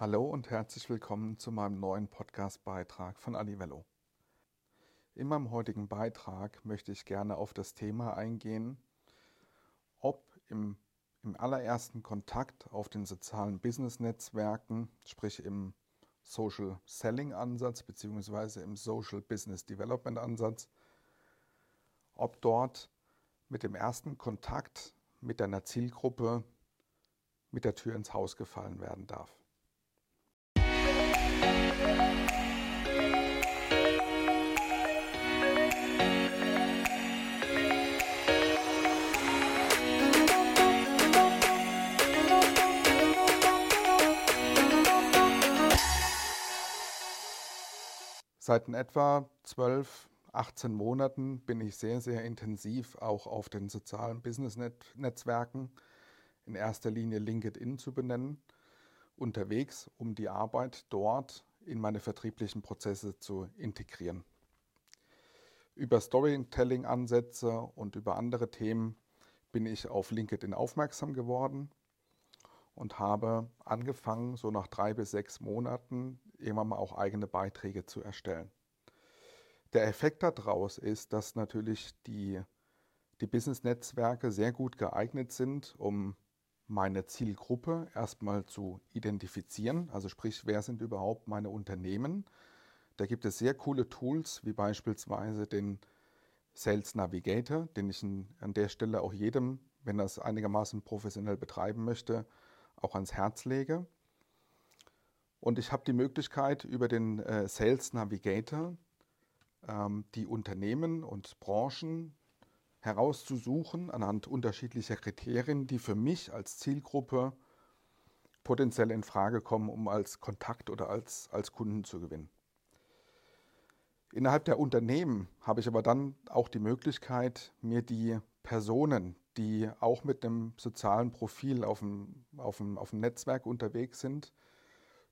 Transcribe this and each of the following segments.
Hallo und herzlich willkommen zu meinem neuen Podcast-Beitrag von Alivello. In meinem heutigen Beitrag möchte ich gerne auf das Thema eingehen, ob im, im allerersten Kontakt auf den sozialen Business-Netzwerken, sprich im Social Selling Ansatz bzw. im Social Business Development Ansatz, ob dort mit dem ersten Kontakt mit deiner Zielgruppe mit der Tür ins Haus gefallen werden darf. Seit etwa 12, 18 Monaten bin ich sehr, sehr intensiv auch auf den sozialen Business-Netzwerken, in erster Linie LinkedIn zu benennen, unterwegs, um die Arbeit dort in meine vertrieblichen Prozesse zu integrieren. Über Storytelling-Ansätze und über andere Themen bin ich auf LinkedIn aufmerksam geworden und habe angefangen, so nach drei bis sechs Monaten irgendwann mal auch eigene Beiträge zu erstellen. Der Effekt daraus ist, dass natürlich die, die Business-Netzwerke sehr gut geeignet sind, um meine Zielgruppe erstmal zu identifizieren. Also sprich, wer sind überhaupt meine Unternehmen? Da gibt es sehr coole Tools, wie beispielsweise den Sales Navigator, den ich an der Stelle auch jedem, wenn er es einigermaßen professionell betreiben möchte, auch ans Herz lege. Und ich habe die Möglichkeit, über den äh, Sales Navigator ähm, die Unternehmen und Branchen herauszusuchen anhand unterschiedlicher Kriterien, die für mich als Zielgruppe potenziell in Frage kommen, um als Kontakt oder als, als Kunden zu gewinnen. Innerhalb der Unternehmen habe ich aber dann auch die Möglichkeit, mir die Personen, die auch mit einem sozialen Profil auf dem, auf dem, auf dem Netzwerk unterwegs sind,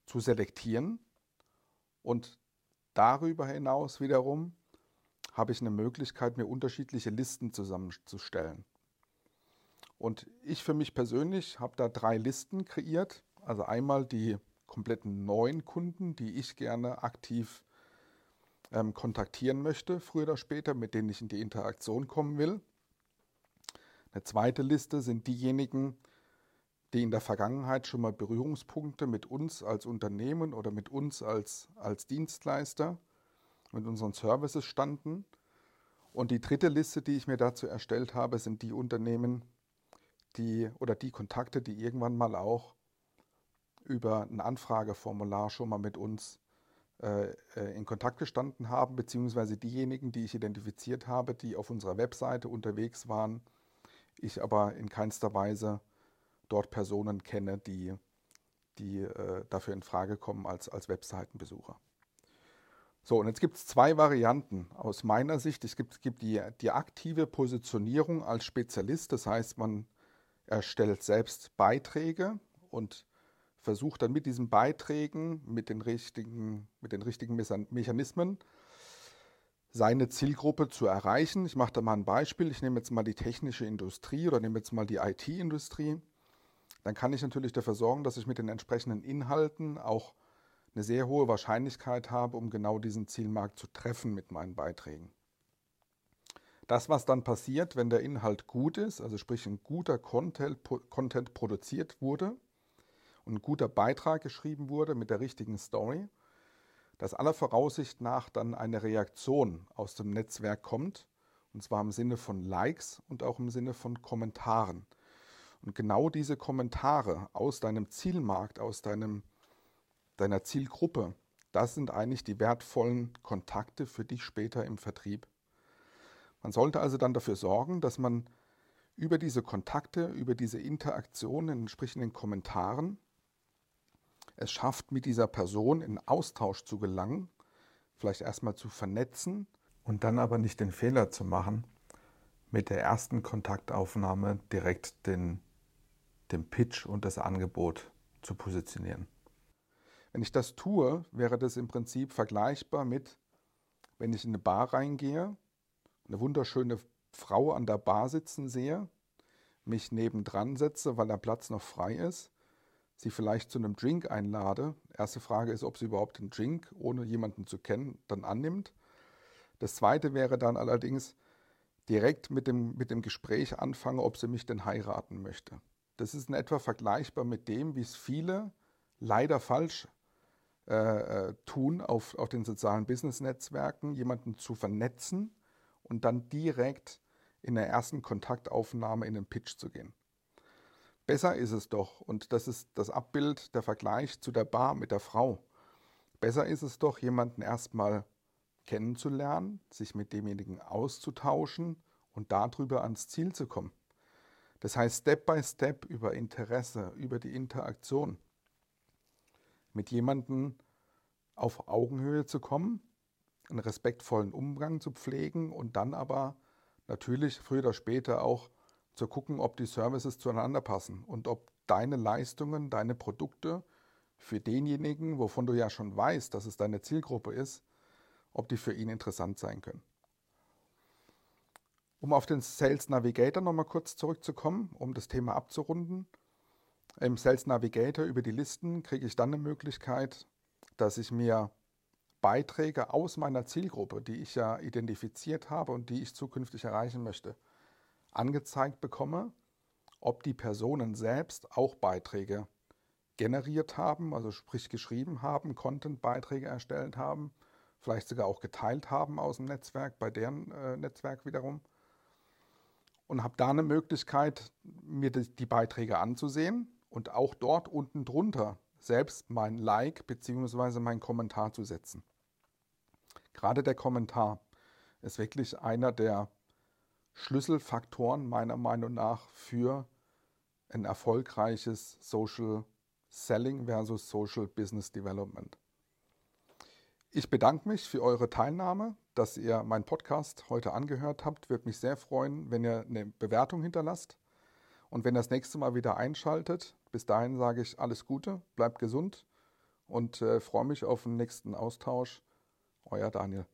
zu selektieren. Und darüber hinaus wiederum habe ich eine Möglichkeit, mir unterschiedliche Listen zusammenzustellen. Und ich für mich persönlich habe da drei Listen kreiert. Also einmal die kompletten neuen Kunden, die ich gerne aktiv ähm, kontaktieren möchte, früher oder später, mit denen ich in die Interaktion kommen will. Eine zweite Liste sind diejenigen, die in der Vergangenheit schon mal Berührungspunkte mit uns als Unternehmen oder mit uns als, als Dienstleister, mit unseren Services standen. Und die dritte Liste, die ich mir dazu erstellt habe, sind die Unternehmen, die oder die Kontakte, die irgendwann mal auch über ein Anfrageformular schon mal mit uns äh, äh in Kontakt gestanden haben, beziehungsweise diejenigen, die ich identifiziert habe, die auf unserer Webseite unterwegs waren ich aber in keinster Weise dort Personen kenne, die, die äh, dafür in Frage kommen als, als Webseitenbesucher. So, und jetzt gibt es zwei Varianten aus meiner Sicht. Es gibt, gibt die, die aktive Positionierung als Spezialist, das heißt, man erstellt selbst Beiträge und versucht dann mit diesen Beiträgen, mit den richtigen, mit den richtigen Mechanismen seine Zielgruppe zu erreichen. Ich mache da mal ein Beispiel. Ich nehme jetzt mal die technische Industrie oder nehme jetzt mal die IT-Industrie. Dann kann ich natürlich dafür sorgen, dass ich mit den entsprechenden Inhalten auch eine sehr hohe Wahrscheinlichkeit habe, um genau diesen Zielmarkt zu treffen mit meinen Beiträgen. Das, was dann passiert, wenn der Inhalt gut ist, also sprich ein guter Content, Content produziert wurde und ein guter Beitrag geschrieben wurde mit der richtigen Story, dass aller Voraussicht nach dann eine Reaktion aus dem Netzwerk kommt, und zwar im Sinne von Likes und auch im Sinne von Kommentaren. Und genau diese Kommentare aus deinem Zielmarkt, aus deinem, deiner Zielgruppe, das sind eigentlich die wertvollen Kontakte für dich später im Vertrieb. Man sollte also dann dafür sorgen, dass man über diese Kontakte, über diese Interaktion in entsprechenden Kommentaren es schafft, mit dieser Person in Austausch zu gelangen, vielleicht erstmal zu vernetzen und dann aber nicht den Fehler zu machen, mit der ersten Kontaktaufnahme direkt den, den Pitch und das Angebot zu positionieren. Wenn ich das tue, wäre das im Prinzip vergleichbar mit, wenn ich in eine Bar reingehe, eine wunderschöne Frau an der Bar sitzen sehe, mich nebendran setze, weil der Platz noch frei ist sie vielleicht zu einem Drink einlade. Erste Frage ist, ob sie überhaupt einen Drink, ohne jemanden zu kennen, dann annimmt. Das zweite wäre dann allerdings, direkt mit dem, mit dem Gespräch anfange, ob sie mich denn heiraten möchte. Das ist in etwa vergleichbar mit dem, wie es viele leider falsch äh, äh, tun auf, auf den sozialen Business-Netzwerken, jemanden zu vernetzen und dann direkt in der ersten Kontaktaufnahme in den Pitch zu gehen. Besser ist es doch, und das ist das Abbild, der Vergleich zu der Bar mit der Frau. Besser ist es doch, jemanden erstmal kennenzulernen, sich mit demjenigen auszutauschen und darüber ans Ziel zu kommen. Das heißt, Step by Step über Interesse, über die Interaktion mit jemandem auf Augenhöhe zu kommen, einen respektvollen Umgang zu pflegen und dann aber natürlich früher oder später auch zu gucken, ob die Services zueinander passen und ob deine Leistungen, deine Produkte für denjenigen, wovon du ja schon weißt, dass es deine Zielgruppe ist, ob die für ihn interessant sein können. Um auf den Sales Navigator nochmal kurz zurückzukommen, um das Thema abzurunden. Im Sales Navigator über die Listen kriege ich dann eine Möglichkeit, dass ich mir Beiträge aus meiner Zielgruppe, die ich ja identifiziert habe und die ich zukünftig erreichen möchte, angezeigt bekomme, ob die Personen selbst auch Beiträge generiert haben, also sprich geschrieben haben, Content-Beiträge erstellt haben, vielleicht sogar auch geteilt haben aus dem Netzwerk, bei deren äh, Netzwerk wiederum. Und habe da eine Möglichkeit, mir die, die Beiträge anzusehen und auch dort unten drunter selbst mein Like bzw. mein Kommentar zu setzen. Gerade der Kommentar ist wirklich einer der Schlüsselfaktoren meiner Meinung nach für ein erfolgreiches Social Selling versus Social Business Development. Ich bedanke mich für eure Teilnahme, dass ihr meinen Podcast heute angehört habt. Würde mich sehr freuen, wenn ihr eine Bewertung hinterlasst und wenn das nächste Mal wieder einschaltet. Bis dahin sage ich alles Gute, bleibt gesund und äh, freue mich auf den nächsten Austausch. Euer Daniel.